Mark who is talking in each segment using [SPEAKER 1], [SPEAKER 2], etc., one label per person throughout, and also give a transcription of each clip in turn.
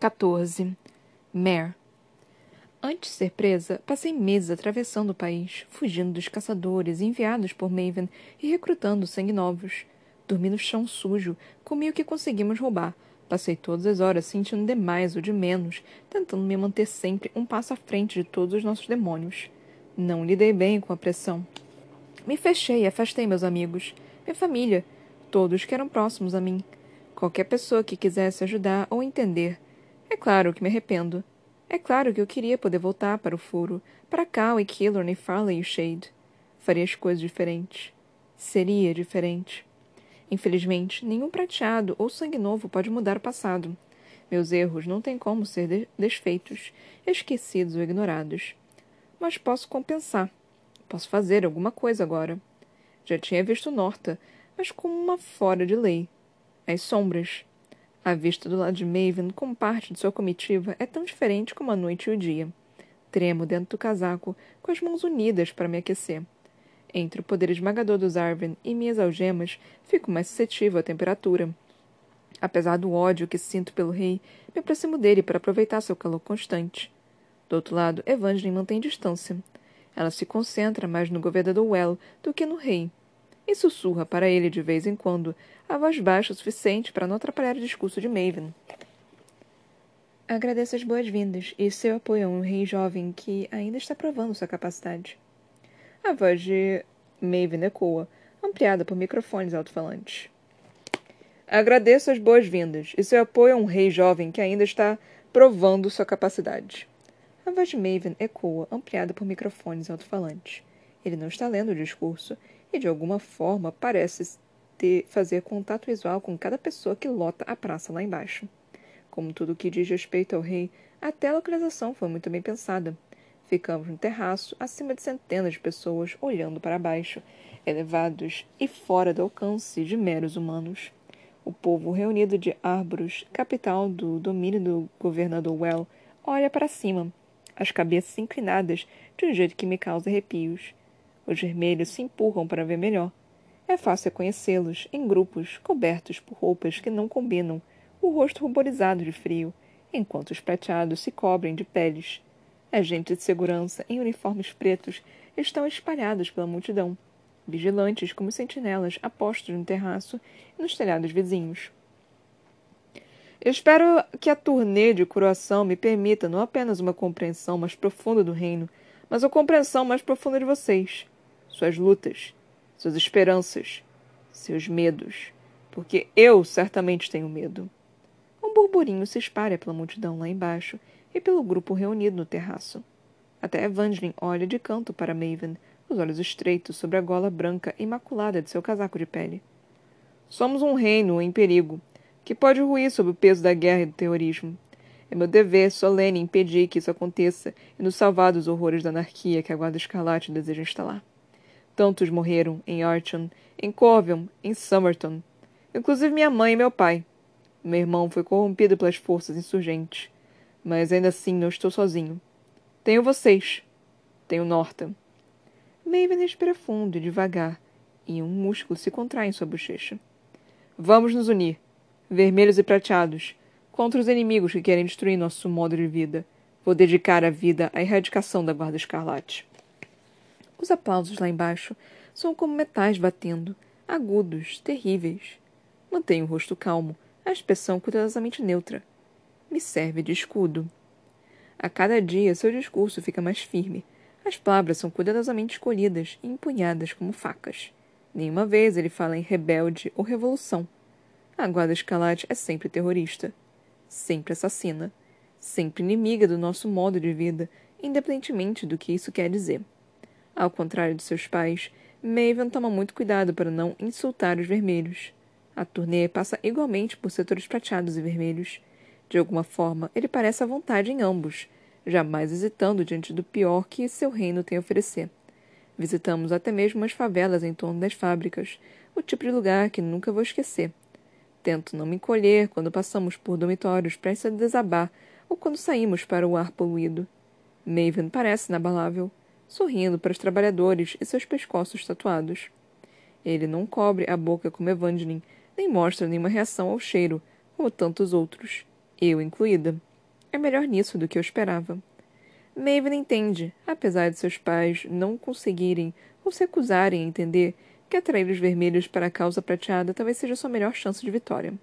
[SPEAKER 1] 14. Mare. Antes de ser presa, passei meses atravessando o país, fugindo dos caçadores enviados por Maven e recrutando sangue novos. Dormi no chão sujo, comi o que conseguimos roubar. Passei todas as horas sentindo demais ou de menos, tentando me manter sempre um passo à frente de todos os nossos demônios. Não lidei bem com a pressão. Me fechei e afastei meus amigos, minha família, todos que eram próximos a mim. Qualquer pessoa que quisesse ajudar ou entender. É claro que me arrependo. É claro que eu queria poder voltar para o furo, para Cal e Killorn e Farley e Shade. Faria as coisas diferentes. Seria diferente. Infelizmente, nenhum prateado ou sangue novo pode mudar o passado. Meus erros não têm como ser de desfeitos, esquecidos ou ignorados. Mas posso compensar. Posso fazer alguma coisa agora. Já tinha visto Norta, mas como uma fora de lei. As sombras. A vista do lado de Maven como parte de sua comitiva é tão diferente como a noite e o dia. Tremo dentro do casaco, com as mãos unidas para me aquecer. Entre o poder esmagador dos Arven e minhas algemas, fico mais suscetível à temperatura. Apesar do ódio que sinto pelo rei, me aproximo dele para aproveitar seu calor constante. Do outro lado, Evangeline mantém distância. Ela se concentra mais no governador Well do que no rei, e sussurra para ele de vez em quando, a voz baixa o suficiente para não atrapalhar o discurso de Maven. Agradeço as boas-vindas e seu apoio a um rei jovem que ainda está provando sua capacidade. A voz de Maven ecoa, ampliada por microfones alto-falantes. Agradeço as boas-vindas e seu apoio a um rei jovem que ainda está provando sua capacidade. A voz de Maven ecoa, ampliada por microfones alto-falantes. Ele não está lendo o discurso e, de alguma forma, parece ter, fazer contato visual com cada pessoa que lota a praça lá embaixo. Como tudo que diz respeito ao rei, até a localização foi muito bem pensada. Ficamos no terraço, acima de centenas de pessoas olhando para baixo, elevados e fora do alcance de meros humanos. O povo reunido de Arboros, capital do domínio do governador Well, olha para cima, as cabeças inclinadas de um jeito que me causa arrepios. Os vermelhos se empurram para ver melhor. É fácil reconhecê-los, em grupos, cobertos por roupas que não combinam, o rosto ruborizado de frio, enquanto os prateados se cobrem de peles. Agentes de segurança em uniformes pretos estão espalhados pela multidão, vigilantes como sentinelas apostos no terraço e nos telhados vizinhos. Espero que a turnê de coroação me permita não apenas uma compreensão mais profunda do reino, mas a compreensão mais profunda de vocês, suas lutas, suas esperanças, seus medos, porque eu certamente tenho medo. Um burburinho se espalha pela multidão lá embaixo e pelo grupo reunido no terraço. Até Evangeline olha de canto para Maven, os olhos estreitos sobre a gola branca imaculada de seu casaco de pele. Somos um reino em perigo, que pode ruir sob o peso da guerra e do terrorismo. É meu dever solene impedir que isso aconteça e nos salvar dos horrores da anarquia que a Guarda Escarlate deseja instalar. Tantos morreram em Archon, em Corvion, em Somerton. Inclusive minha mãe e meu pai. Meu irmão foi corrompido pelas forças insurgentes mas ainda assim não estou sozinho. Tenho vocês. Tenho Norta. Maven respira fundo e devagar, e um músculo se contrai em sua bochecha. Vamos nos unir, vermelhos e prateados, contra os inimigos que querem destruir nosso modo de vida. Vou dedicar a vida à erradicação da Guarda Escarlate. Os aplausos lá embaixo são como metais batendo, agudos, terríveis. Mantenho o rosto calmo, a expressão cuidadosamente neutra me serve de escudo. A cada dia seu discurso fica mais firme. As palavras são cuidadosamente escolhidas e empunhadas como facas. Nenhuma vez ele fala em rebelde ou revolução. A guarda escalate é sempre terrorista, sempre assassina, sempre inimiga do nosso modo de vida, independentemente do que isso quer dizer. Ao contrário de seus pais, Maven toma muito cuidado para não insultar os vermelhos. A turnê passa igualmente por setores prateados e vermelhos. De alguma forma, ele parece à vontade em ambos, jamais hesitando diante do pior que seu reino tem a oferecer. Visitamos até mesmo as favelas em torno das fábricas, o tipo de lugar que nunca vou esquecer. Tento não me encolher quando passamos por dormitórios prestes a desabar ou quando saímos para o ar poluído. Maven parece inabalável, sorrindo para os trabalhadores e seus pescoços tatuados. Ele não cobre a boca como Evangeline, nem mostra nenhuma reação ao cheiro, como tantos outros eu incluída. É melhor nisso do que eu esperava. Maven entende, apesar de seus pais não conseguirem ou se recusarem a entender que atrair os vermelhos para a causa prateada talvez seja sua melhor chance de vitória.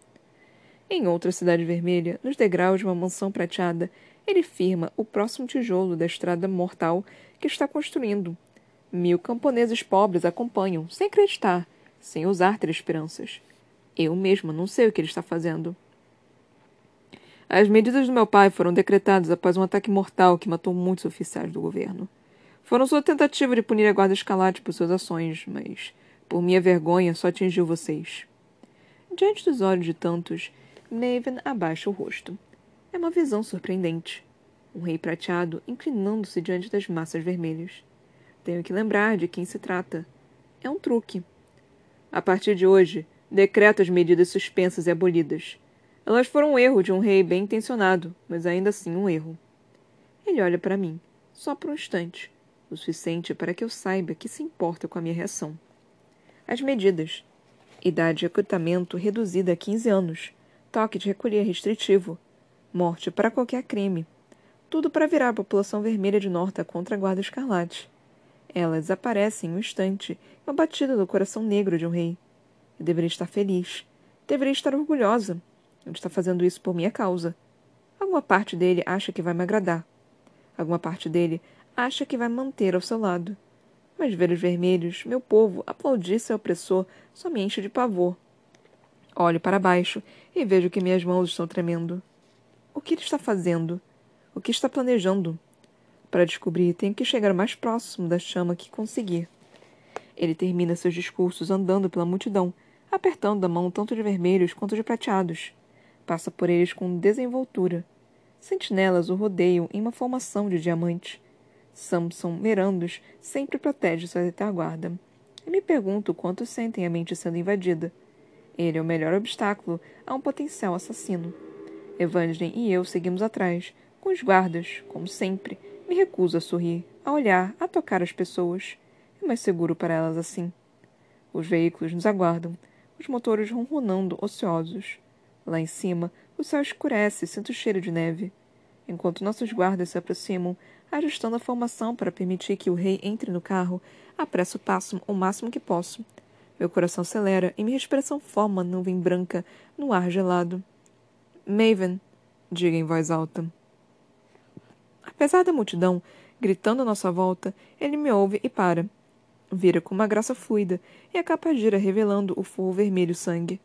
[SPEAKER 1] Em outra cidade vermelha, nos degraus de uma mansão prateada, ele firma o próximo tijolo da estrada mortal que está construindo. Mil camponeses pobres acompanham, sem acreditar, sem ousar ter esperanças. Eu mesma não sei o que ele está fazendo. As medidas do meu pai foram decretadas após um ataque mortal que matou muitos oficiais do governo. Foram sua tentativa de punir a guarda escalate por suas ações, mas, por minha vergonha, só atingiu vocês. Diante dos olhos de tantos, Maven abaixa o rosto. É uma visão surpreendente. Um rei prateado inclinando-se diante das massas vermelhas. Tenho que lembrar de quem se trata. É um truque. A partir de hoje, decreto as medidas suspensas e abolidas. Elas foram um erro de um rei bem intencionado, mas ainda assim um erro. Ele olha para mim, só por um instante, o suficiente para que eu saiba que se importa com a minha reação. As medidas. Idade de acutamento reduzida a 15 anos. Toque de recolher restritivo morte para qualquer crime. Tudo para virar a população vermelha de Norta contra a Guarda Escarlate. Ela desaparece em um instante, uma batida do coração negro de um rei. Eu deveria estar feliz. Deveria estar orgulhosa. Ele está fazendo isso por minha causa. Alguma parte dele acha que vai me agradar. Alguma parte dele acha que vai manter ao seu lado. Mas ver os vermelhos, meu povo, aplaudir seu opressor só me enche de pavor. Olho para baixo e vejo que minhas mãos estão tremendo. O que ele está fazendo? O que está planejando? Para descobrir, tenho que chegar mais próximo da chama que conseguir. Ele termina seus discursos andando pela multidão, apertando a mão tanto de vermelhos quanto de prateados. Passa por eles com desenvoltura. Sentinelas o rodeiam em uma formação de diamante. Samson Merandos sempre protege sua retaguarda. E me pergunto quantos sentem a mente sendo invadida. Ele é o melhor obstáculo a um potencial assassino. Evangeline e eu seguimos atrás, com os guardas, como sempre. Me recuso a sorrir, a olhar, a tocar as pessoas. É mais seguro para elas assim. Os veículos nos aguardam, os motores ronronando ociosos. Lá em cima, o céu escurece e sinto o cheiro de neve. Enquanto nossos guardas se aproximam, ajustando a formação para permitir que o rei entre no carro, apresso o passo o máximo que posso. Meu coração acelera e minha respiração forma nuvem branca no ar gelado. Maven, diga em voz alta. Apesar da multidão gritando à nossa volta, ele me ouve e para. Vira com uma graça fluida e a capa gira revelando o forro vermelho sangue.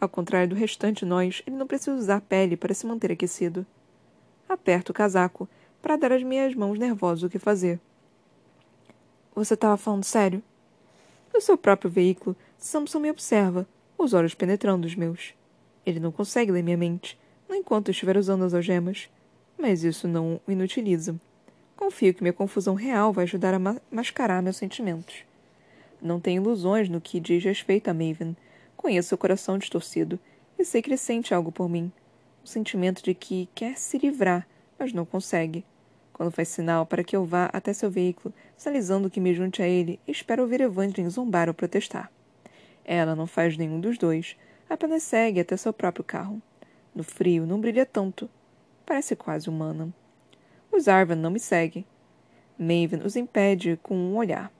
[SPEAKER 1] Ao contrário do restante nós, ele não precisa usar pele para se manter aquecido. Aperto o casaco para dar às minhas mãos nervosas o que fazer. Você estava falando sério? No seu próprio veículo, Samson me observa, os olhos penetrando os meus. Ele não consegue ler minha mente, não enquanto estiver usando as algemas. Mas isso não o inutiliza. Confio que minha confusão real vai ajudar a ma mascarar meus sentimentos. Não tenho ilusões no que diz respeito a Maven. Conheço seu coração distorcido e sei que ele sente algo por mim. O sentimento de que quer se livrar, mas não consegue. Quando faz sinal para que eu vá até seu veículo, sinalizando que me junte a ele, espero ouvir Evangeline zombar ou protestar. Ela não faz nenhum dos dois, apenas segue até seu próprio carro. No frio, não brilha tanto. Parece quase humana. Os Arvan não me seguem. Maven os impede com um olhar.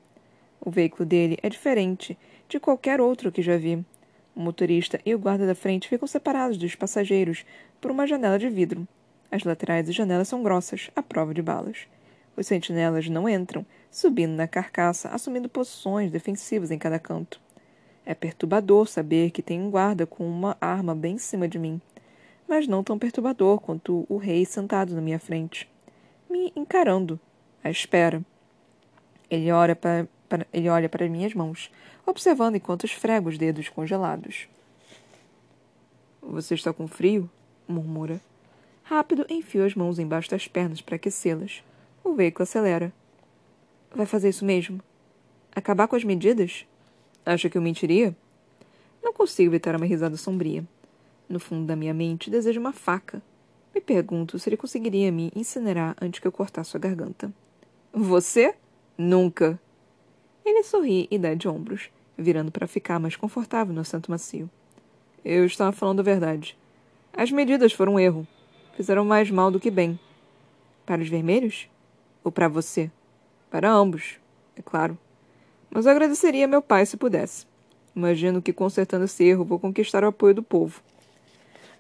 [SPEAKER 1] O veículo dele é diferente de qualquer outro que já vi. O motorista e o guarda da frente ficam separados dos passageiros por uma janela de vidro. As laterais das janelas são grossas, à prova de balas. Os sentinelas não entram, subindo na carcaça, assumindo posições defensivas em cada canto. É perturbador saber que tem um guarda com uma arma bem em cima de mim, mas não tão perturbador quanto o rei sentado na minha frente, me encarando, à espera. Ele olha para, para, ele olha para minhas mãos, observando enquanto esfrego os dedos congelados. Você está com frio? murmura. Rápido, enfio as mãos embaixo das pernas para aquecê-las. O veículo acelera. Vai fazer isso mesmo? Acabar com as medidas? Acha que eu mentiria? Não consigo evitar uma risada sombria. No fundo da minha mente, desejo uma faca. Me pergunto se ele conseguiria me incinerar antes que eu cortasse sua garganta. Você? Nunca! Ele sorri e dá de ombros, virando para ficar mais confortável no assento macio. Eu estava falando a verdade. As medidas foram um erro. fizeram mais mal do que bem. Para os vermelhos? Ou para você? Para ambos, é claro. Mas agradeceria a meu pai se pudesse. Imagino que, consertando esse erro, vou conquistar o apoio do povo.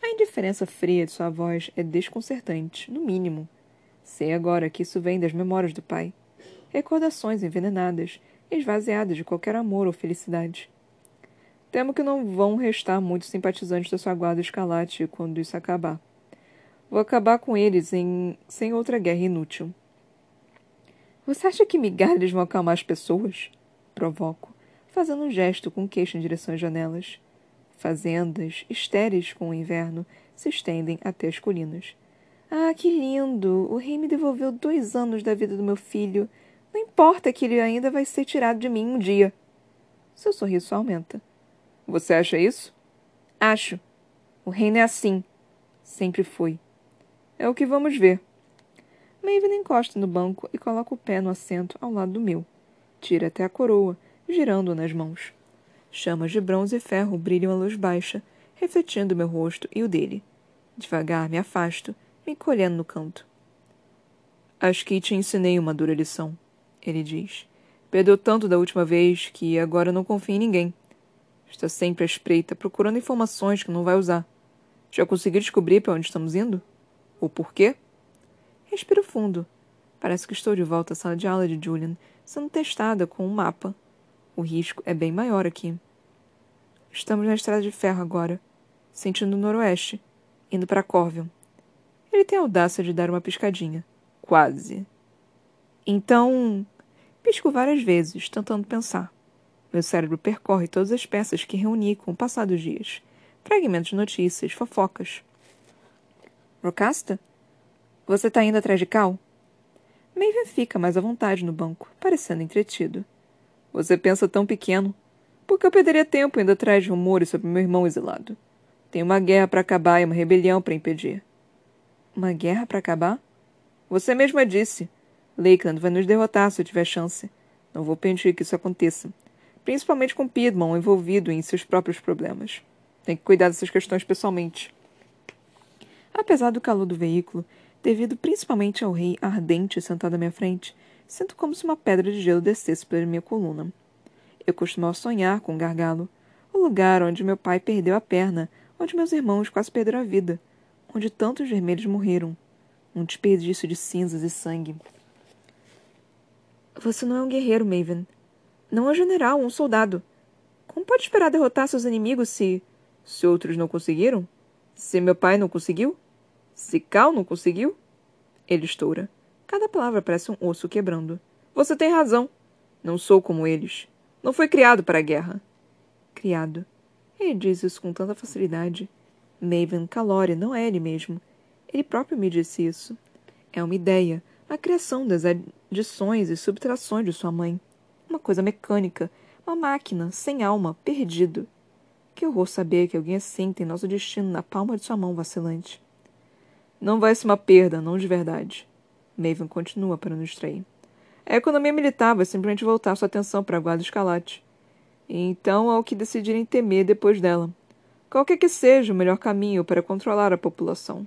[SPEAKER 1] A indiferença fria de sua voz é desconcertante, no mínimo. Sei agora que isso vem das memórias do pai. Recordações envenenadas, esvaziadas de qualquer amor ou felicidade. Temo que não vão restar muitos simpatizantes da sua guarda escalate quando isso acabar. Vou acabar com eles em... sem outra guerra inútil. Você acha que migalhas vão acalmar as pessoas? Provoco, fazendo um gesto com queixo em direção às janelas. Fazendas, estéreis com o inverno, se estendem até as colinas. Ah, que lindo! O rei me devolveu dois anos da vida do meu filho. Não importa que ele ainda vai ser tirado de mim um dia. Seu sorriso aumenta. Você acha isso? Acho. O reino é assim. Sempre foi. É o que vamos ver. Maven encosta no banco e coloca o pé no assento ao lado do meu. Tira até a coroa, girando-a nas mãos. Chamas de bronze e ferro brilham à luz baixa, refletindo meu rosto e o dele. Devagar me afasto, me encolhendo no canto. Acho que te ensinei uma dura lição, ele diz. Perdeu tanto da última vez que agora não confia em ninguém. Está sempre à espreita, procurando informações que não vai usar. Já consegui descobrir para onde estamos indo? O porquê? Respiro fundo. Parece que estou de volta à sala de aula de Julian, sendo testada com um mapa. O risco é bem maior aqui. Estamos na estrada de ferro agora, sentindo o noroeste, indo para Corvion. Ele tem a audácia de dar uma piscadinha. Quase. Então. Pisco várias vezes, tentando pensar. Meu cérebro percorre todas as peças que reuni com o passar dos dias. Fragmentos de notícias, fofocas. Rocasta? Você está indo atrás de Cal? Maven fica mais à vontade no banco, parecendo entretido. Você pensa tão pequeno. Por que eu perderia tempo indo atrás de rumores sobre meu irmão exilado? Tem uma guerra para acabar e uma rebelião para impedir. Uma guerra para acabar? Você mesma disse. Lakeland vai nos derrotar se eu tiver chance. Não vou permitir que isso aconteça. Principalmente com Piedmont envolvido em seus próprios problemas. Tem que cuidar dessas questões pessoalmente. Apesar do calor do veículo, devido principalmente ao rei ardente sentado à minha frente, sinto como se uma pedra de gelo descesse pela minha coluna. Eu costumava sonhar com o gargalo, o lugar onde meu pai perdeu a perna, onde meus irmãos quase perderam a vida, onde tantos vermelhos morreram. Um desperdício de cinzas e sangue. Você não é um guerreiro, Maven. Não é um general, um soldado. Como pode esperar derrotar seus inimigos se. se outros não conseguiram? Se meu pai não conseguiu? Se Cal não conseguiu? Ele estoura. Cada palavra parece um osso quebrando. Você tem razão. Não sou como eles. Não fui criado para a guerra. Criado. Ele diz isso com tanta facilidade. Maven Calore não é ele mesmo. Ele próprio me disse isso. É uma ideia, a criação das adições e subtrações de sua mãe. Uma coisa mecânica, uma máquina, sem alma, perdido. Que horror saber que alguém assim tem nosso destino na palma de sua mão vacilante. Não vai ser uma perda, não de verdade. Maven continua para nos distrair. A economia militar vai simplesmente voltar sua atenção para a guarda escalate. Então há o que decidirem temer depois dela. Qualquer que seja o melhor caminho para controlar a população.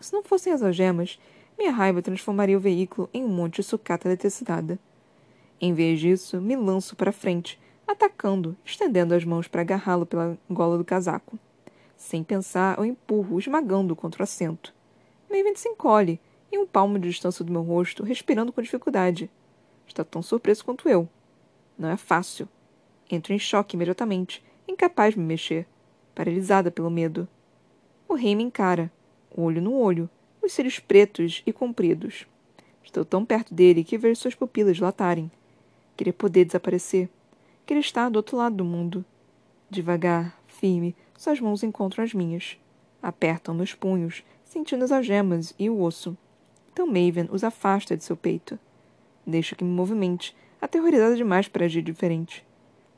[SPEAKER 1] Se não fossem as algemas, minha raiva transformaria o veículo em um monte de sucata eletricidade. Em vez disso, me lanço para frente, atacando, estendendo as mãos para agarrá-lo pela gola do casaco. Sem pensar, eu empurro, esmagando contra o assento. Maven se encolhe, em um palmo de distância do meu rosto, respirando com dificuldade. Está tão surpreso quanto eu. Não é fácil. Entro em choque imediatamente, incapaz de me mexer, paralisada pelo medo. O rei me encara, olho no olho, os cílios pretos e compridos. Estou tão perto dele que vejo suas pupilas dilatarem. Queria poder desaparecer que ele está do outro lado do mundo. Devagar, firme, suas mãos encontram as minhas. Apertam meus punhos, sentindo as algemas e o osso. Então Maven os afasta de seu peito. Deixa que me movimente, aterrorizada demais para agir diferente.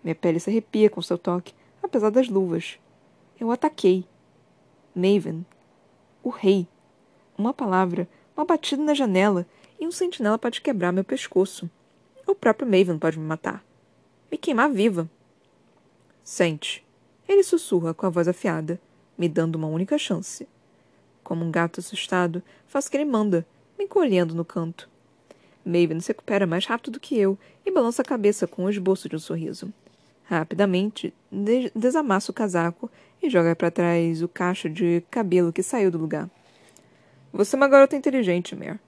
[SPEAKER 1] Minha pele se arrepia com seu toque, apesar das luvas. Eu ataquei. Maven. O rei. Uma palavra, uma batida na janela, e um sentinela pode quebrar meu pescoço. O próprio Maven pode me matar me queimar viva. Sente. Ele sussurra com a voz afiada, me dando uma única chance. Como um gato assustado, faço o que ele manda, me encolhendo no canto. Maven se recupera mais rápido do que eu e balança a cabeça com o esboço de um sorriso. Rapidamente, de desamassa o casaco e joga para trás o cacho de cabelo que saiu do lugar. Você é uma garota inteligente, Mare.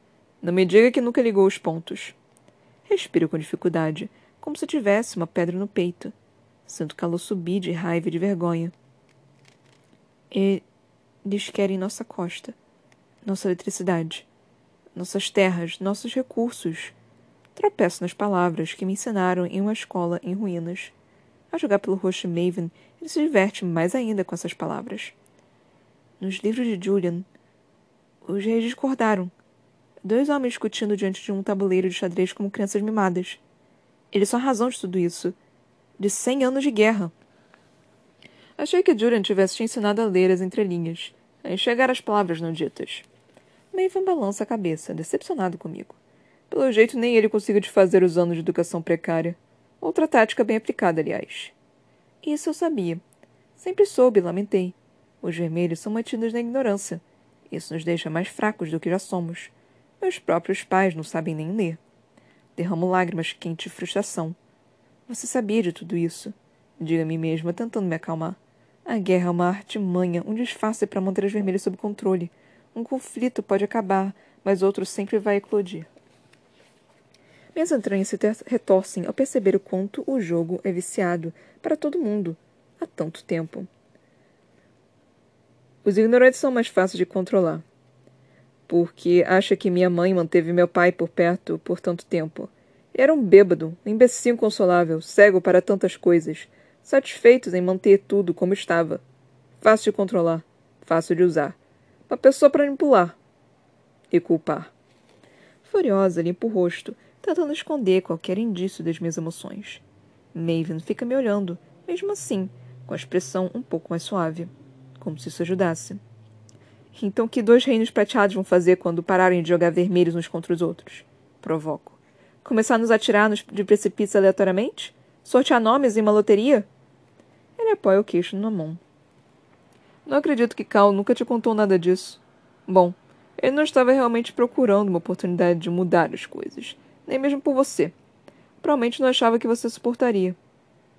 [SPEAKER 1] Não me diga que nunca ligou os pontos. Respiro com dificuldade, como se tivesse uma pedra no peito. Sinto calor subir de raiva e de vergonha. Eles querem nossa costa, nossa eletricidade, nossas terras, nossos recursos. Tropeço nas palavras que me ensinaram em uma escola em ruínas. A jogar pelo rosto Maven, ele se diverte mais ainda com essas palavras. Nos livros de Julian, os reis discordaram. Dois homens discutindo diante de um tabuleiro de xadrez como crianças mimadas. Eles são a razão de tudo isso. De cem anos de guerra. Achei que Julian tivesse te ensinado a ler as entrelinhas, a enxergar as palavras não ditas. Maven balança a cabeça, decepcionado comigo. Pelo jeito, nem ele conseguiu desfazer os anos de educação precária. Outra tática bem aplicada, aliás. Isso eu sabia. Sempre soube, lamentei. Os vermelhos são mantidos na ignorância. Isso nos deixa mais fracos do que já somos. Meus próprios pais não sabem nem ler. Derramo lágrimas quentes de frustração. Você sabia de tudo isso. Diga a mim mesma, tentando me acalmar. A guerra é uma artimanha, um disfarce para manter os vermelhos sob controle. Um conflito pode acabar, mas outro sempre vai eclodir. Minhas entranhas se retorcem ao perceber o quanto o jogo é viciado para todo mundo há tanto tempo. Os ignorantes são mais fáceis de controlar. Porque acha que minha mãe manteve meu pai por perto por tanto tempo. Era um bêbado, um imbecil inconsolável, cego para tantas coisas, satisfeitos em manter tudo como estava. Fácil de controlar, fácil de usar. Uma pessoa para manipular e culpar. Furiosa, limpo o rosto, tentando esconder qualquer indício das minhas emoções. Maven fica me olhando, mesmo assim, com a expressão um pouco mais suave, como se isso ajudasse. Então, que dois reinos prateados vão fazer quando pararem de jogar vermelhos uns contra os outros? Provoco. Começar a nos atirar de precipícios aleatoriamente? Sortear nomes em uma loteria? Ele apoia o queixo numa mão. Não acredito que Cal nunca te contou nada disso. Bom, ele não estava realmente procurando uma oportunidade de mudar as coisas, nem mesmo por você. Provavelmente não achava que você suportaria,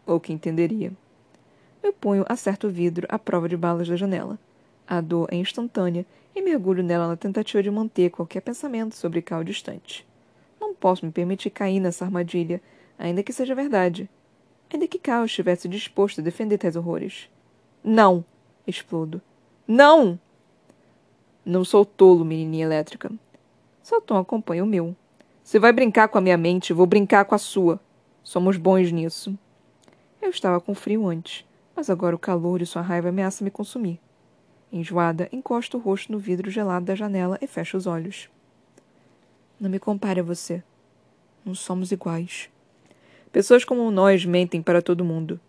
[SPEAKER 1] ou que entenderia. Meu punho acerta o vidro à prova de balas da janela. A dor é instantânea e mergulho nela na tentativa de manter qualquer pensamento sobre Cal distante. Não posso me permitir cair nessa armadilha, ainda que seja verdade. Ainda que Cal estivesse disposto a defender tais horrores. Não! Explodo. Não! Não sou tolo, menininha elétrica. Seu tom acompanha o meu. Se vai brincar com a minha mente, vou brincar com a sua. Somos bons nisso. Eu estava com frio antes, mas agora o calor e sua raiva ameaçam me consumir. Enjoada, encosto o rosto no vidro gelado da janela e fecho os olhos. Não me compare a você. Não somos iguais. Pessoas como nós mentem para todo mundo,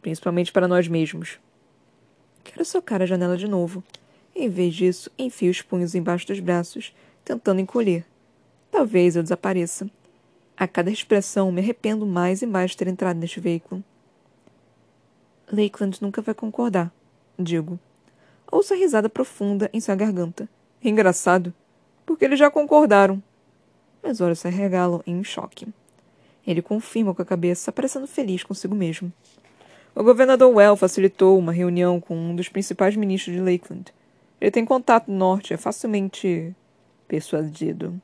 [SPEAKER 1] principalmente para nós mesmos. Quero socar a janela de novo. Em vez disso, enfio os punhos embaixo dos braços, tentando encolher. Talvez eu desapareça. A cada expressão, me arrependo mais e mais de ter entrado neste veículo. Lakeland nunca vai concordar, digo. Ouço a risada profunda em sua garganta. Engraçado, porque eles já concordaram. Meus olhos se arregalam em um choque. Ele confirma com a cabeça, parecendo feliz consigo mesmo. O governador Well facilitou uma reunião com um dos principais ministros de Lakeland. Ele tem contato no norte, é facilmente persuadido.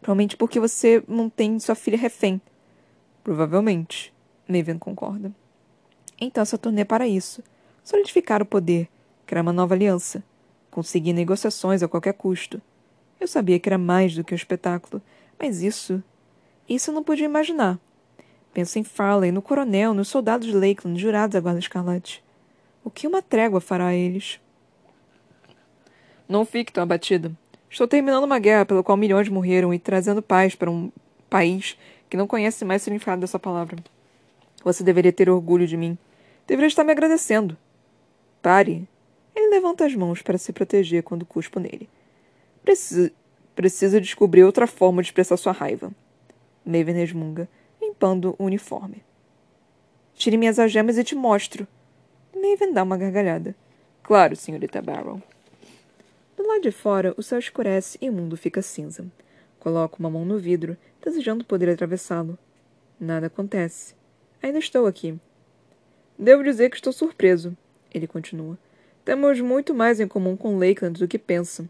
[SPEAKER 1] Provavelmente porque você mantém sua filha refém. Provavelmente. Maven concorda. Então essa turnê é para isso. Solidificar o poder, criar uma nova aliança, conseguir negociações a qualquer custo. Eu sabia que era mais do que um espetáculo, mas isso. Isso eu não podia imaginar. Penso em Farley, no coronel, nos soldados de Lakeland jurados à Guarda Escarlate. O que uma trégua fará a eles? Não fique tão abatida. Estou terminando uma guerra pela qual milhões morreram e trazendo paz para um país que não conhece mais o significado dessa palavra. Você deveria ter orgulho de mim. Deveria estar me agradecendo. Pare. Ele levanta as mãos para se proteger quando cuspo nele. Preciso, preciso descobrir outra forma de expressar sua raiva. Maven resmunga limpando o uniforme. Tire minhas algemas e te mostro. Maven dá uma gargalhada. Claro, senhorita Barrow. Lá de fora, o céu escurece e o mundo fica cinza. Coloco uma mão no vidro, desejando poder atravessá-lo. Nada acontece. Ainda estou aqui. Devo dizer que estou surpreso. Ele continua. Temos muito mais em comum com Lakeland do que pensa.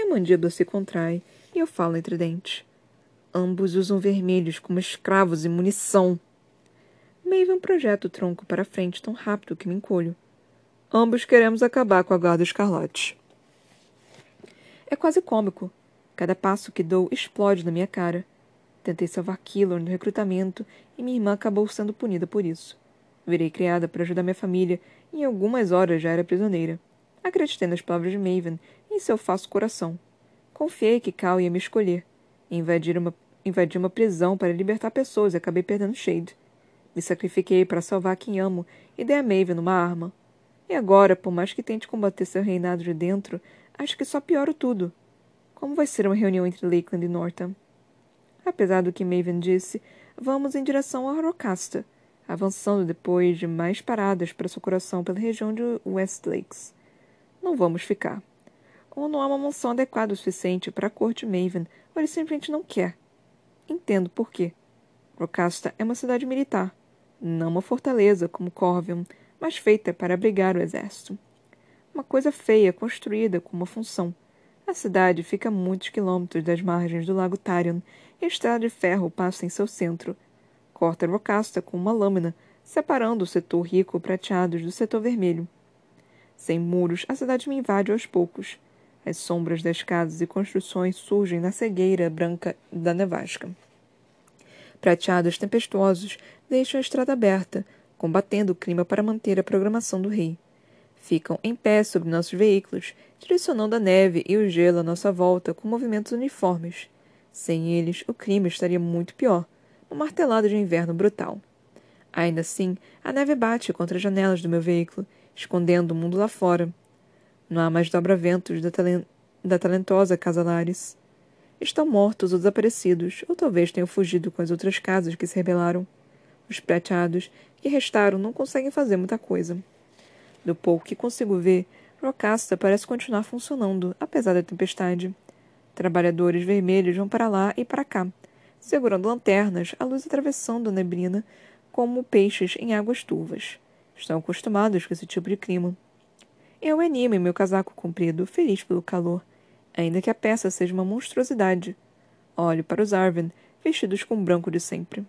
[SPEAKER 1] A mandíbula se contrai e eu falo entre dentes. Ambos usam vermelhos como escravos e munição. Maven projeta o tronco para frente tão rápido que me encolho. Ambos queremos acabar com a guarda escarlate. É quase cômico. Cada passo que dou explode na minha cara. Tentei salvar Killor no recrutamento e minha irmã acabou sendo punida por isso. Virei criada para ajudar minha família e em algumas horas já era prisioneira. Acreditei nas palavras de Maven e em seu falso coração. Confiei que Cal ia me escolher. Invadir uma, invadi uma prisão para libertar pessoas e acabei perdendo Shade. Me sacrifiquei para salvar quem amo e dei a Maven uma arma. E agora, por mais que tente combater seu reinado de dentro, acho que só pioro tudo. Como vai ser uma reunião entre Lakeland e Norton? Apesar do que Maven disse, vamos em direção a Rocasta, avançando depois de mais paradas para seu coração pela região de West Lakes. Não vamos ficar. Ou não há uma mansão adequada o suficiente para a corte Maven, ou ele simplesmente não quer. Entendo por quê. Rocasta é uma cidade militar, não uma fortaleza como Corvium, mas feita para abrigar o exército. Uma coisa feia construída com uma função. A cidade fica a muitos quilômetros das margens do lago Tarion e a estrada de ferro passa em seu centro. Corta Rocasta com uma lâmina, separando o setor rico prateado do setor vermelho. Sem muros, a cidade me invade aos poucos. As sombras das casas e construções surgem na cegueira branca da nevasca. Prateados tempestuosos deixam a estrada aberta, combatendo o clima para manter a programação do rei. Ficam em pé sobre nossos veículos, direcionando a neve e o gelo à nossa volta com movimentos uniformes. Sem eles, o clima estaria muito pior, uma martelada de inverno brutal. Ainda assim, a neve bate contra as janelas do meu veículo, escondendo o mundo lá fora. Não há mais dobra-ventos da, talen da talentosa Casa Lares. Estão mortos ou desaparecidos, ou talvez tenham fugido com as outras casas que se rebelaram. Os prateados que restaram não conseguem fazer muita coisa. Do pouco que consigo ver, Rocasta parece continuar funcionando, apesar da tempestade. Trabalhadores vermelhos vão para lá e para cá, segurando lanternas, a luz atravessando a neblina como peixes em águas turvas. Estão acostumados com esse tipo de clima. Eu animo em meu casaco comprido, feliz pelo calor, ainda que a peça seja uma monstruosidade. Olho para os Arven, vestidos com o branco de sempre.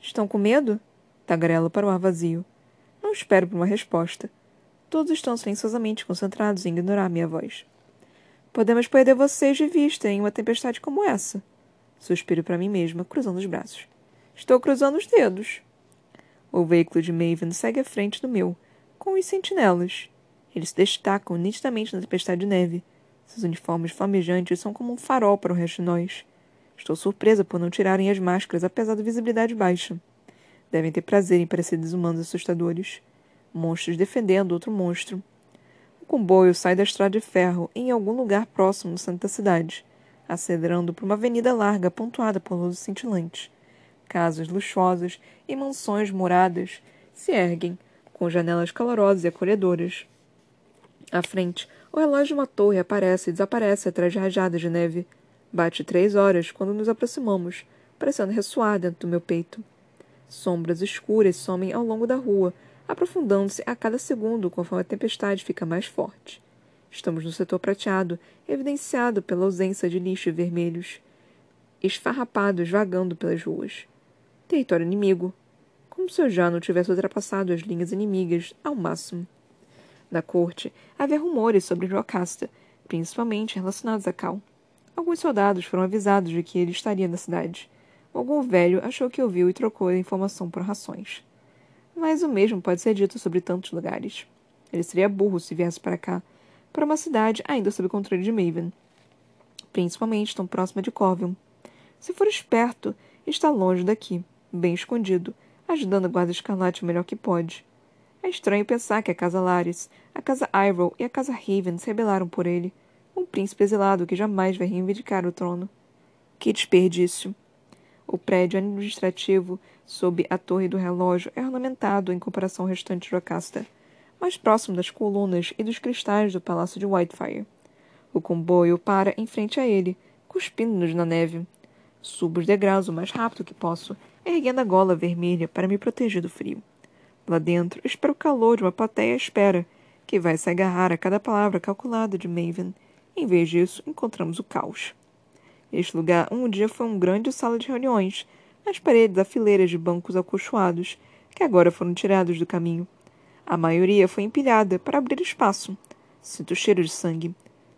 [SPEAKER 1] Estão com medo? Tagarela para o ar vazio. Não espero por uma resposta. Todos estão silenciosamente concentrados em ignorar minha voz. Podemos perder vocês de vista em uma tempestade como essa. Suspiro para mim mesma, cruzando os braços. Estou cruzando os dedos. O veículo de Maven segue à frente do meu, com os sentinelas. Eles se destacam nitidamente na tempestade de neve. Seus uniformes flamejantes são como um farol para o resto de nós. Estou surpresa por não tirarem as máscaras, apesar da visibilidade baixa. Devem ter prazer em parecer desumanos assustadores. Monstros defendendo outro monstro. O comboio sai da estrada de ferro em algum lugar próximo no centro da cidade, acelerando por uma avenida larga pontuada por luzes cintilantes. Casas luxuosas e mansões moradas se erguem, com janelas calorosas e acolhedoras. À frente, o relógio de uma torre aparece e desaparece atrás de rajadas de neve. Bate três horas quando nos aproximamos, parecendo ressoar dentro do meu peito. Sombras escuras somem ao longo da rua, aprofundando-se a cada segundo conforme a tempestade fica mais forte. Estamos no setor prateado, evidenciado pela ausência de lixos vermelhos, esfarrapados vagando pelas ruas. Território inimigo. Como se eu já não tivesse ultrapassado as linhas inimigas ao máximo. Na corte, havia rumores sobre Jocasta, principalmente relacionados a Cal. Alguns soldados foram avisados de que ele estaria na cidade. Algum velho achou que ouviu e trocou a informação por rações. Mas o mesmo pode ser dito sobre tantos lugares. Ele seria burro se viesse para cá, para uma cidade ainda sob controle de Maven. Principalmente tão próxima de Corvium. Se for esperto, está longe daqui, bem escondido, ajudando a guarda escarlate o melhor que pode. É estranho pensar que a Casa Lares, a Casa Iroh e a Casa Raven se rebelaram por ele um príncipe exilado que jamais vai reivindicar o trono. Que desperdício! O prédio administrativo sob a torre do relógio é ornamentado em comparação ao restante de Jocasta. mais próximo das colunas e dos cristais do palácio de Whitefire. O comboio para em frente a ele, cuspindo-nos na neve. Subo os degraus o mais rápido que posso, erguendo a gola vermelha para me proteger do frio. Lá dentro, espero o calor de uma plateia à espera, que vai se agarrar a cada palavra calculada de Maven. Em vez disso, encontramos o caos. Este lugar um dia foi uma grande sala de reuniões, as paredes a fileiras de bancos acolchoados, que agora foram tirados do caminho. A maioria foi empilhada para abrir espaço. Sinto o cheiro de sangue,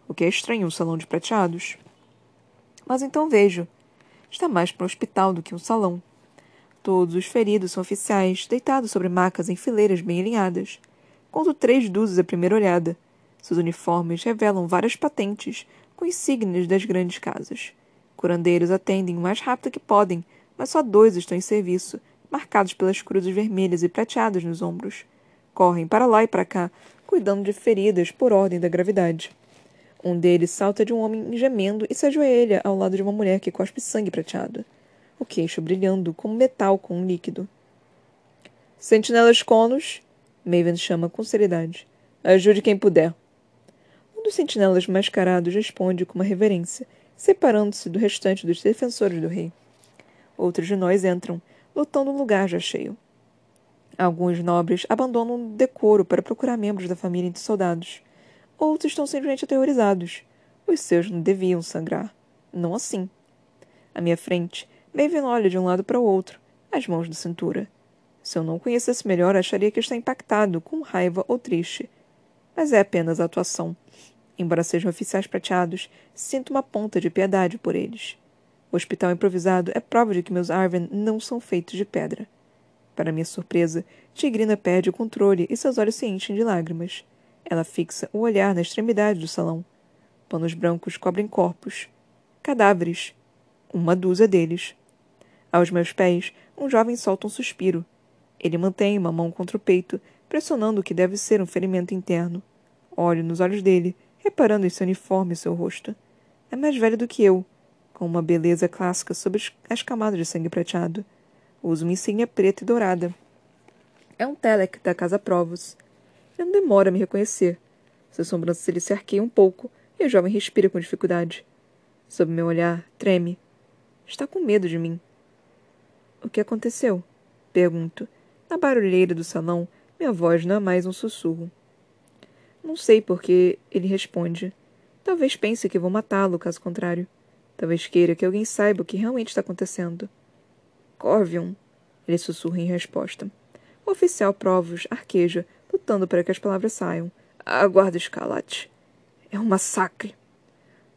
[SPEAKER 1] o que é estranho um salão de prateados. Mas então vejo. Está mais para um hospital do que um salão. Todos os feridos são oficiais, deitados sobre macas em fileiras bem alinhadas. Conto três dúzias à primeira olhada. Seus uniformes revelam várias patentes, com insígnias das grandes casas. Curandeiros atendem o mais rápido que podem, mas só dois estão em serviço, marcados pelas cruzes vermelhas e prateadas nos ombros. Correm para lá e para cá, cuidando de feridas por ordem da gravidade. Um deles salta de um homem gemendo e se ajoelha ao lado de uma mulher que cospe sangue prateado, o queixo brilhando como metal com um líquido. Sentinelas conos, Maven chama com seriedade. Ajude quem puder. Um dos sentinelas mascarados responde com uma reverência, separando-se do restante dos defensores do rei. Outros de nós entram, lutando um lugar já cheio. Alguns nobres abandonam o decoro para procurar membros da família entre soldados. Outros estão simplesmente aterrorizados. Os seus não deviam sangrar. Não assim. À minha frente, Maven olha de um lado para o outro, as mãos na cintura. Se eu não conhecesse melhor, acharia que está impactado, com raiva ou triste. Mas é apenas a atuação. Embora sejam oficiais prateados, sinto uma ponta de piedade por eles. O hospital improvisado é prova de que meus Arven não são feitos de pedra. Para minha surpresa, Tigrina perde o controle e seus olhos se enchem de lágrimas. Ela fixa o olhar na extremidade do salão. Panos brancos cobrem corpos. Cadáveres. Uma dúzia deles. Aos meus pés, um jovem solta um suspiro. Ele mantém uma mão contra o peito, pressionando o que deve ser um ferimento interno. Olho nos olhos dele, reparando em seu uniforme e seu rosto. É mais velho do que eu, com uma beleza clássica sob as camadas de sangue prateado. Usa uma insígnia preta e dourada. É um Telek da Casa Provos. Ele não demora a me reconhecer. Seus sobrancelhas se arqueiam um pouco e o jovem respira com dificuldade. Sob meu olhar, treme. Está com medo de mim. O que aconteceu? Pergunto. Na barulheira do salão, minha voz não é mais um sussurro. Não sei porque ele responde. Talvez pense que vou matá-lo, caso contrário. Talvez queira que alguém saiba o que realmente está acontecendo. Corvion, ele sussurra em resposta. O oficial Provos arqueja, lutando para que as palavras saiam. Aguarda, Escalate. É um massacre.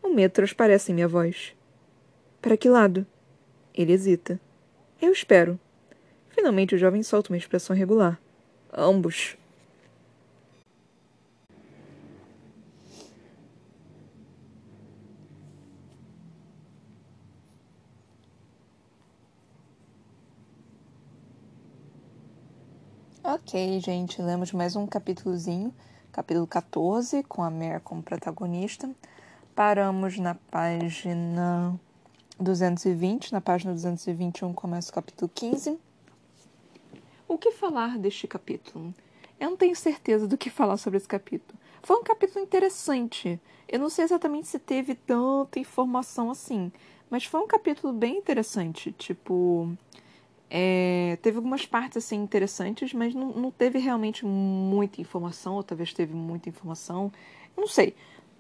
[SPEAKER 1] O medo transparece em minha voz. Para que lado? Ele hesita. Eu espero. Finalmente o jovem solta uma expressão regular. Ambos. Ok, gente, lemos mais um capítulozinho, capítulo 14, com a Mare como protagonista. Paramos na página 220, na página 221 começa o capítulo 15. O que falar deste capítulo? Eu não tenho certeza do que falar sobre esse capítulo. Foi um capítulo interessante. Eu não sei exatamente se teve tanta informação assim, mas foi um capítulo bem interessante. Tipo, é, teve algumas partes assim interessantes, mas não, não teve realmente muita informação, ou talvez teve muita informação. Não sei.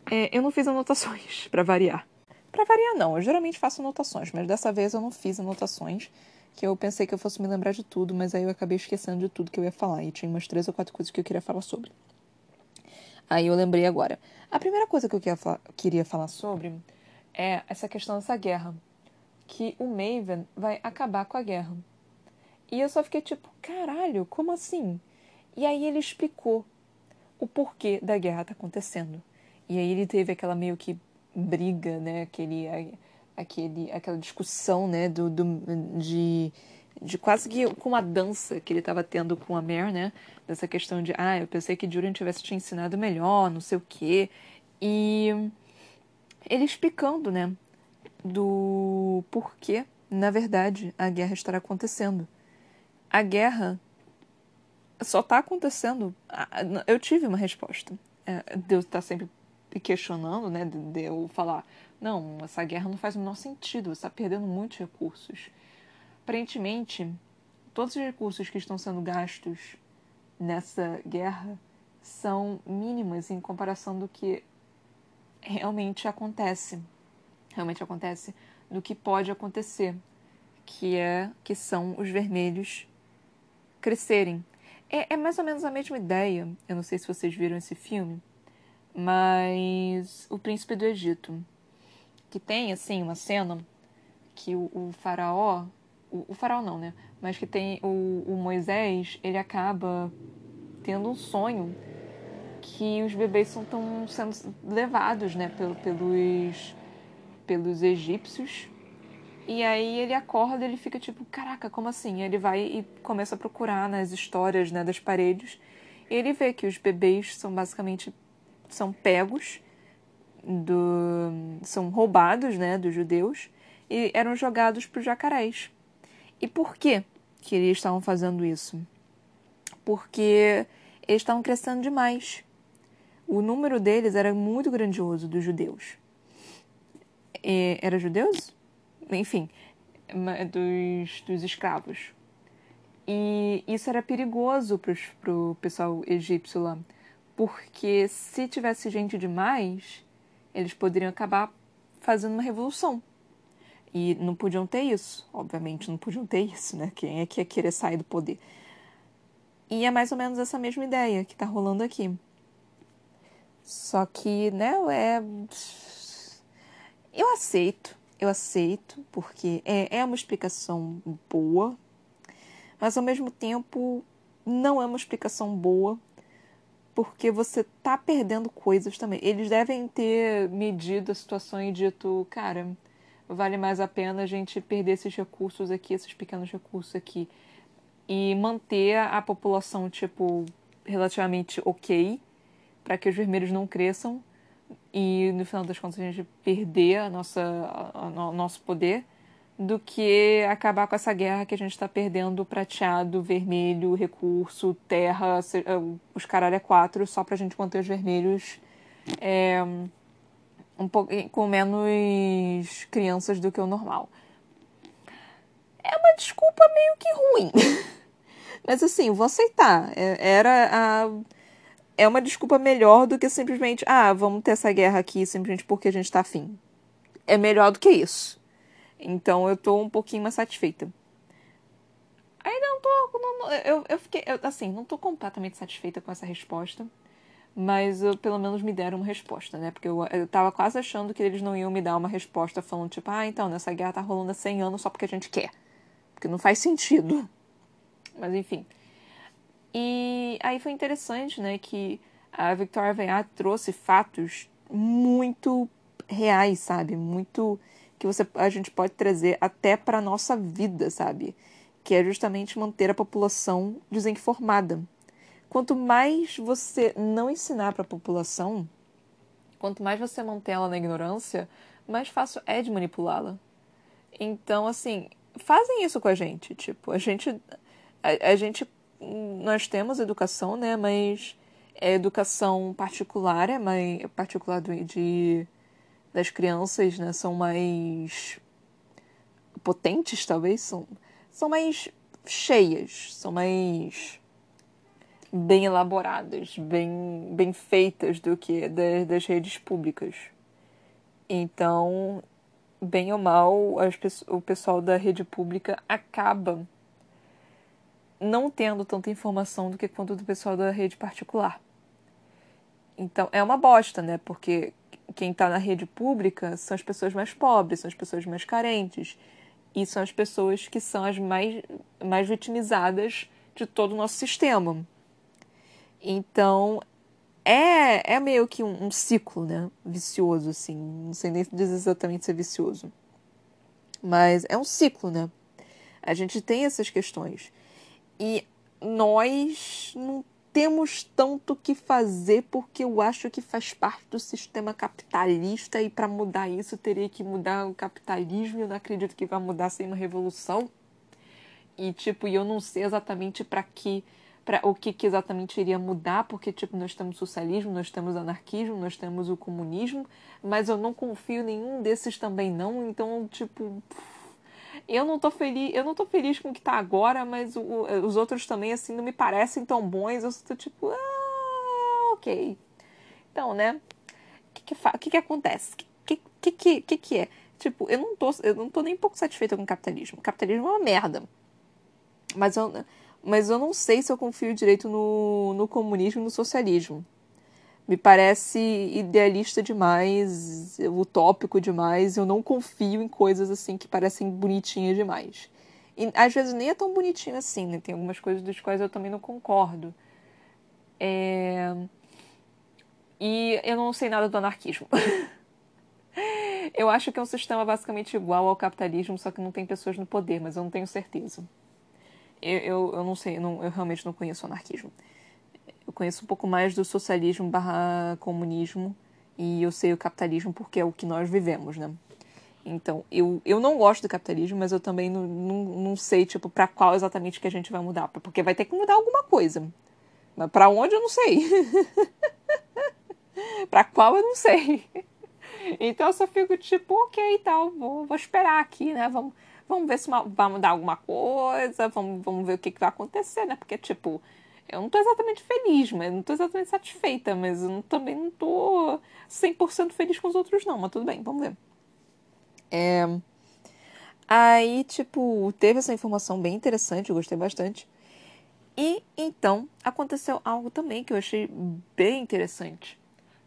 [SPEAKER 1] É, eu não fiz anotações para variar. Para variar, não. Eu geralmente faço anotações, mas dessa vez eu não fiz anotações, que eu pensei que eu fosse me lembrar de tudo, mas aí eu acabei esquecendo de tudo que eu ia falar. E tinha umas três ou quatro coisas que eu queria falar sobre. Aí eu lembrei agora. A primeira coisa que eu queria falar sobre é essa questão dessa guerra. Que o Maven vai acabar com a guerra. E eu só fiquei tipo, caralho, como assim? E aí ele explicou o porquê da guerra tá acontecendo. E aí ele teve aquela meio que briga, né? Aquele, aquele, aquela discussão, né? Do, do, de, de quase que com uma dança que ele estava tendo com a Mare, né? Dessa questão de, ah, eu pensei que Julian tivesse te ensinado melhor, não sei o quê. E ele explicando, né? Do porquê, na verdade, a guerra estará acontecendo a guerra só tá acontecendo. Eu tive uma resposta. É, Deus está sempre questionando, né? De eu falar, não, essa guerra não faz o menor sentido, você está perdendo muitos recursos. Aparentemente, todos os recursos que estão sendo gastos nessa guerra são mínimas em comparação do que realmente acontece. Realmente acontece do que pode acontecer, que é que são os vermelhos crescerem. É, é mais ou menos a mesma ideia. Eu não sei se vocês viram esse filme, mas o Príncipe do Egito, que tem assim uma cena que o, o faraó, o, o, faraó não, né? Mas que tem o, o Moisés, ele acaba tendo um sonho que os bebês estão sendo levados, né, pelos pelos egípcios. E aí ele acorda, ele fica tipo, caraca, como assim? Ele vai e começa a procurar nas histórias, né, das paredes. E ele vê que os bebês são basicamente são pegos do são roubados, né, dos judeus e eram jogados para os jacarés. E por que que eles estavam fazendo isso? Porque eles estavam crescendo demais. O número deles era muito grandioso dos judeus. E, era judeus? Enfim, dos, dos escravos. E isso era perigoso para o pessoal egípcio lá, porque se tivesse gente demais, eles poderiam acabar fazendo uma revolução. E não podiam ter isso, obviamente não podiam ter isso, né? Quem é que ia querer sair do poder? E é mais ou menos essa mesma ideia que está rolando aqui. Só que, né, é. Eu aceito, eu aceito, porque é, é uma explicação boa, mas ao mesmo tempo não é uma explicação boa, porque você tá perdendo coisas também. Eles devem ter medido a situação e dito, cara, vale mais a pena a gente perder esses recursos aqui, esses pequenos recursos aqui e manter a população, tipo, relativamente ok, para que os vermelhos não cresçam e no final das contas a gente perder a nossa, o nosso poder, do que acabar com essa guerra que a gente está perdendo prateado, vermelho, recurso, terra, os caralho é quatro, só para a gente manter os vermelhos é, um pouco, com menos crianças do que o normal. É uma desculpa meio que ruim. Mas assim, vou aceitar. É, era a. É uma desculpa melhor do que simplesmente, ah, vamos ter essa guerra aqui simplesmente porque a gente tá afim. É melhor do que isso. Então eu tô um pouquinho mais satisfeita. Ainda não tô. Não, eu, eu fiquei. Eu, assim, não tô completamente satisfeita com essa resposta. Mas eu, pelo menos me deram uma resposta, né? Porque eu, eu tava quase achando que eles não iam me dar uma resposta falando, tipo, ah, então, nessa guerra tá rolando há 100 anos só porque a gente quer. Porque não faz sentido. Mas enfim. E aí foi interessante, né, que a Victoria Aveyard trouxe fatos muito reais, sabe? Muito que você a gente pode trazer até para nossa vida, sabe? Que é justamente manter a população desinformada. Quanto mais você não ensinar para a população, quanto mais você manter ela na ignorância, mais fácil é de manipulá-la. Então, assim, fazem isso com a gente, tipo, a gente a, a gente nós temos educação, né? Mas é educação particular, é mais particular de das crianças, né? São mais potentes, talvez, são são mais cheias, são mais bem elaboradas, bem bem feitas do que das, das redes públicas. Então, bem ou mal, as, o pessoal da rede pública acaba não tendo tanta informação do que quanto do pessoal da rede particular. Então, é uma bosta, né? Porque quem está na rede pública são as pessoas mais pobres, são as pessoas mais carentes. E são as pessoas que são as mais, mais vitimizadas de todo o nosso sistema. Então, é, é meio que um, um ciclo, né? Vicioso, assim. Não sei nem dizer exatamente se é vicioso. Mas é um ciclo, né? A gente tem essas questões. E nós não temos tanto que fazer porque eu acho que faz parte do sistema capitalista e para mudar isso teria que mudar o capitalismo. Eu não acredito que vai mudar sem uma revolução. E tipo, eu não sei exatamente para que para o que, que, exatamente iria mudar, porque tipo nós temos socialismo, nós temos anarquismo, nós temos o comunismo, mas eu não confio em nenhum desses também não, então tipo eu não tô feliz, eu não tô feliz com o que tá agora, mas o, os outros também assim não me parecem tão bons, eu tô tipo, ah, OK. Então, né? O que que, que, que acontece? O que, que, que, que, que é? Tipo, eu não tô, eu não tô nem um pouco satisfeita com o capitalismo. O capitalismo é uma merda. Mas eu, mas eu não sei se eu confio direito no, no comunismo e no socialismo. Me parece idealista demais, utópico demais. Eu não confio em coisas assim que parecem bonitinhas demais. E às vezes nem é tão bonitinho assim, né? Tem algumas coisas das quais eu também não concordo. É... E eu não sei nada do anarquismo. eu acho que é um sistema basicamente igual ao capitalismo, só que não tem pessoas no poder, mas eu não tenho certeza. Eu, eu, eu não sei, eu, não, eu realmente não conheço o anarquismo. Eu conheço um pouco mais do socialismo barra comunismo e eu sei o capitalismo porque é o que nós vivemos, né? Então, eu, eu não gosto do capitalismo, mas eu também não, não, não sei, tipo, para qual exatamente que a gente vai mudar. Porque vai ter que mudar alguma coisa. Mas para onde eu não sei. para qual eu não sei. Então eu só fico tipo, ok, tal, vou, vou esperar aqui, né? Vamos, vamos ver se vai mudar alguma coisa, vamos, vamos ver o que, que vai acontecer, né? Porque, tipo, eu não tô exatamente feliz, mas não tô exatamente satisfeita, mas eu também não tô 100% feliz com os outros, não, mas tudo bem, vamos ver. É... Aí, tipo, teve essa informação bem interessante, eu gostei bastante. E então aconteceu algo também que eu achei bem interessante,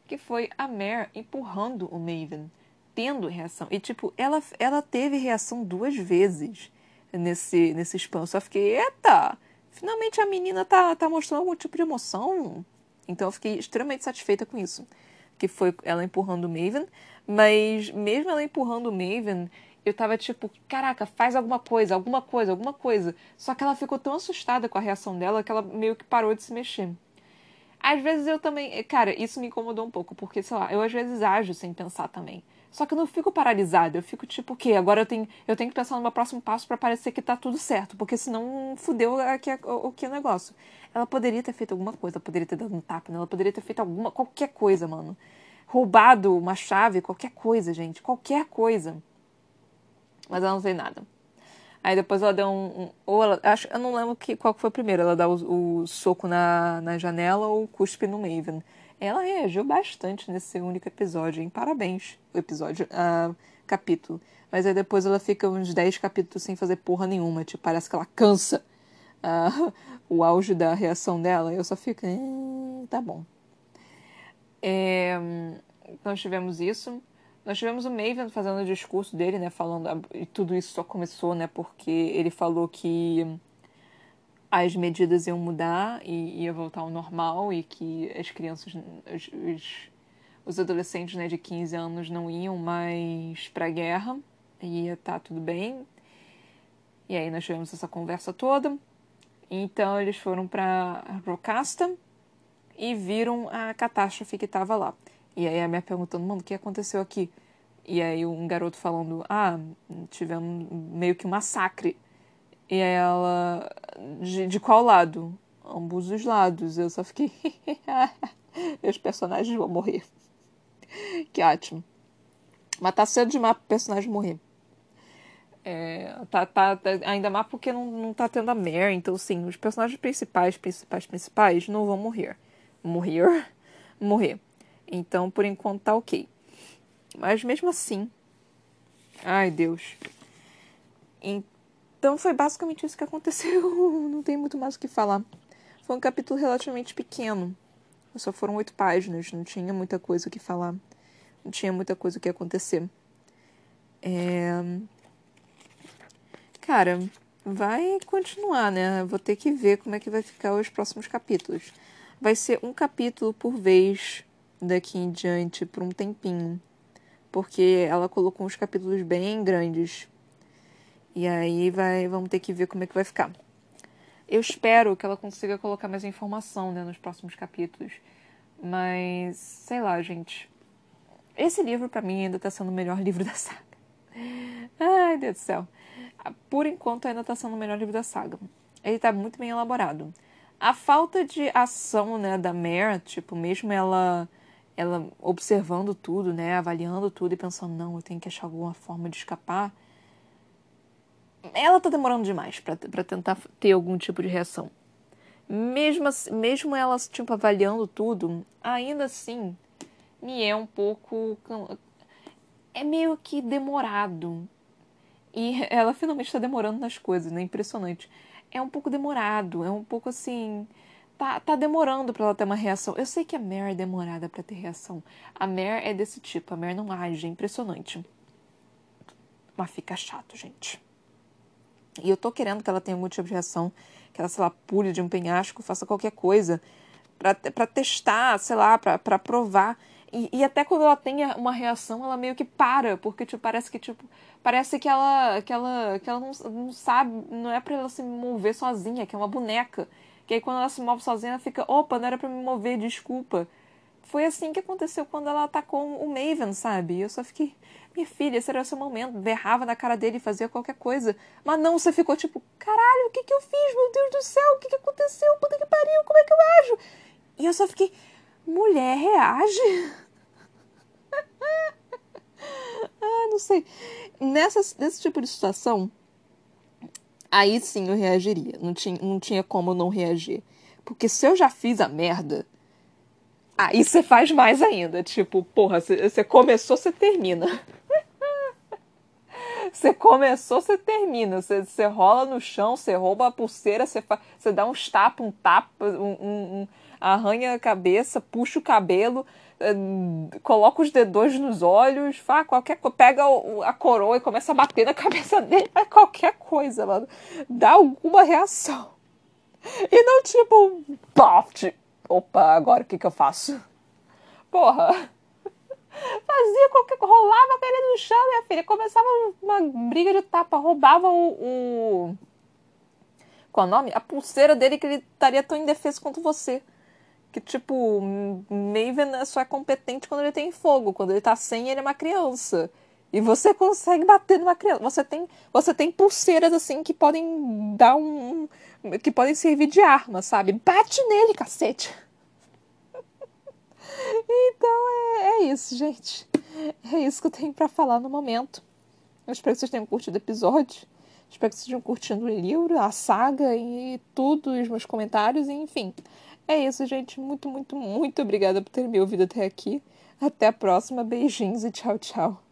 [SPEAKER 1] que foi a Mare empurrando o Maven tendo reação. E, tipo, ela, ela teve reação duas vezes nesse, nesse spam. Eu só fiquei, eita! Finalmente a menina tá, tá mostrando algum tipo de emoção. Então eu fiquei extremamente satisfeita com isso. Que foi ela empurrando o Maven. Mas mesmo ela empurrando o Maven, eu tava tipo, caraca, faz alguma coisa, alguma coisa, alguma coisa. Só que ela ficou tão assustada com a reação dela que ela meio que parou de se mexer. Às vezes eu também. Cara, isso me incomodou um pouco, porque, sei lá, eu às vezes ajo sem pensar também. Só que eu não fico paralisada, eu fico tipo, o quê? Agora eu tenho, eu tenho que pensar no meu próximo passo para parecer que tá tudo certo, porque senão fudeu aqui que é o negócio. Ela poderia ter feito alguma coisa, poderia ter dado um tapa, né? ela poderia ter feito alguma, qualquer coisa, mano. Roubado uma chave, qualquer coisa, gente, qualquer coisa. Mas ela não fez nada. Aí depois ela deu um. um ou ela. Acho, eu não lembro que, qual foi o primeiro. Ela dá o, o soco na, na janela ou cuspe no Maven. Ela reagiu bastante nesse único episódio, hein? Parabéns. O episódio, uh, capítulo. Mas aí depois ela fica uns 10 capítulos sem fazer porra nenhuma. Tipo, parece que ela cansa uh, o auge da reação dela. Eu só fico, eh, tá bom. É, nós tivemos isso. Nós tivemos o Maven fazendo o discurso dele, né? Falando. E tudo isso só começou, né? Porque ele falou que as medidas iam mudar e ia voltar ao normal e que as crianças, os, os, os adolescentes né, de 15 anos não iam mais para a guerra, ia estar tá tudo bem. E aí nós tivemos essa conversa toda. Então eles foram para Rocasta e viram a catástrofe que estava lá. E aí a minha perguntando, mano, o que aconteceu aqui? E aí um garoto falando, ah, tivemos meio que um massacre e ela. De, de qual lado? Ambos os lados. Eu só fiquei. Meus personagens vão morrer. Que ótimo. Mas tá cedo demais pro personagem morrer. É, tá, tá, tá, ainda mais porque não, não tá tendo a Mare, então sim, os personagens principais, principais, principais não vão morrer. Morrer? Morrer. Então, por enquanto tá ok. Mas mesmo assim. Ai, Deus. Então, então foi basicamente isso que aconteceu. Não tem muito mais o que falar. Foi um capítulo relativamente pequeno. Só foram oito páginas, não tinha muita coisa o que falar. Não tinha muita coisa o que acontecer. É... Cara, vai continuar, né? Vou ter que ver como é que vai ficar os próximos capítulos. Vai ser um capítulo por vez daqui em diante por um tempinho. Porque ela colocou uns capítulos bem grandes e aí vai, vamos ter que ver como é que vai ficar. Eu espero que ela consiga colocar mais informação né, nos próximos capítulos. Mas, sei lá, gente. Esse livro, para mim, ainda tá sendo o melhor livro da saga. Ai, Deus do céu. Por enquanto, ainda tá sendo o melhor livro da saga. Ele tá muito bem elaborado. a falta de ação, né, da Mare, tipo, mesmo ela ela observando tudo, né, avaliando tudo e pensando, não, eu tenho que achar alguma forma de escapar. Ela tá demorando demais para tentar ter algum tipo de reação. Mesmo, mesmo ela, tipo, avaliando tudo, ainda assim, me é um pouco. É meio que demorado. E ela finalmente está demorando nas coisas, né? Impressionante. É um pouco demorado, é um pouco assim tá, tá demorando para ela ter uma reação. Eu sei que a Mare é demorada para ter reação. A Mare é desse tipo, a Mare não age, é impressionante. Mas fica chato, gente. E eu tô querendo que ela tenha algum tipo de reação, que ela, sei lá, pule de um penhasco, faça qualquer coisa para testar, sei lá, para provar. E, e, até quando ela tem uma reação, ela meio que para, porque tipo, parece que tipo, parece que ela que ela que ela não, não sabe, não é para ela se mover sozinha, que é uma boneca. Que aí quando ela se move sozinha, ela fica, opa, não era para me mover, desculpa. Foi assim que aconteceu quando ela atacou o Maven, sabe? Eu só fiquei, minha filha, esse era o seu momento. Berrava na cara dele e fazia qualquer coisa. Mas não, você ficou tipo, caralho, o que que eu fiz? Meu Deus do céu, o que que aconteceu? Puta que pariu, como é que eu ajo? E eu só fiquei, mulher, reage. ah, não sei. Nessa, nesse tipo de situação, aí sim eu reagiria. Não tinha, não tinha como não reagir. Porque se eu já fiz a merda, aí você faz mais ainda. Tipo, porra, você começou, você termina. Você começou, você termina. Você, você rola no chão, você rouba a pulseira, você, fa... você dá uns tapas, um tapa, um, um, um, arranha a cabeça, puxa o cabelo, eh, coloca os dedões nos olhos, faz qualquer pega a coroa e começa a bater na cabeça dele, faz qualquer coisa, mano. Dá alguma reação. E não tipo, poft. Opa, agora o que que eu faço? Porra. Fazia qualquer rolava a ele no chão, minha filha. Começava uma briga de tapa, roubava o, o. Qual é o nome? A pulseira dele que ele estaria tão indefeso quanto você. Que, tipo, Maven só é competente quando ele tem fogo. Quando ele tá sem, ele é uma criança. E você consegue bater numa criança. Você tem, você tem pulseiras, assim, que podem dar um. que podem servir de arma, sabe? Bate nele, cacete! Então é, é isso, gente. É isso que eu tenho para falar no momento. Eu espero que vocês tenham curtido o episódio. Espero que vocês estejam curtindo o livro, a saga e tudo, os meus comentários, enfim. É isso, gente. Muito, muito, muito obrigada por ter me ouvido até aqui. Até a próxima. Beijinhos e tchau, tchau.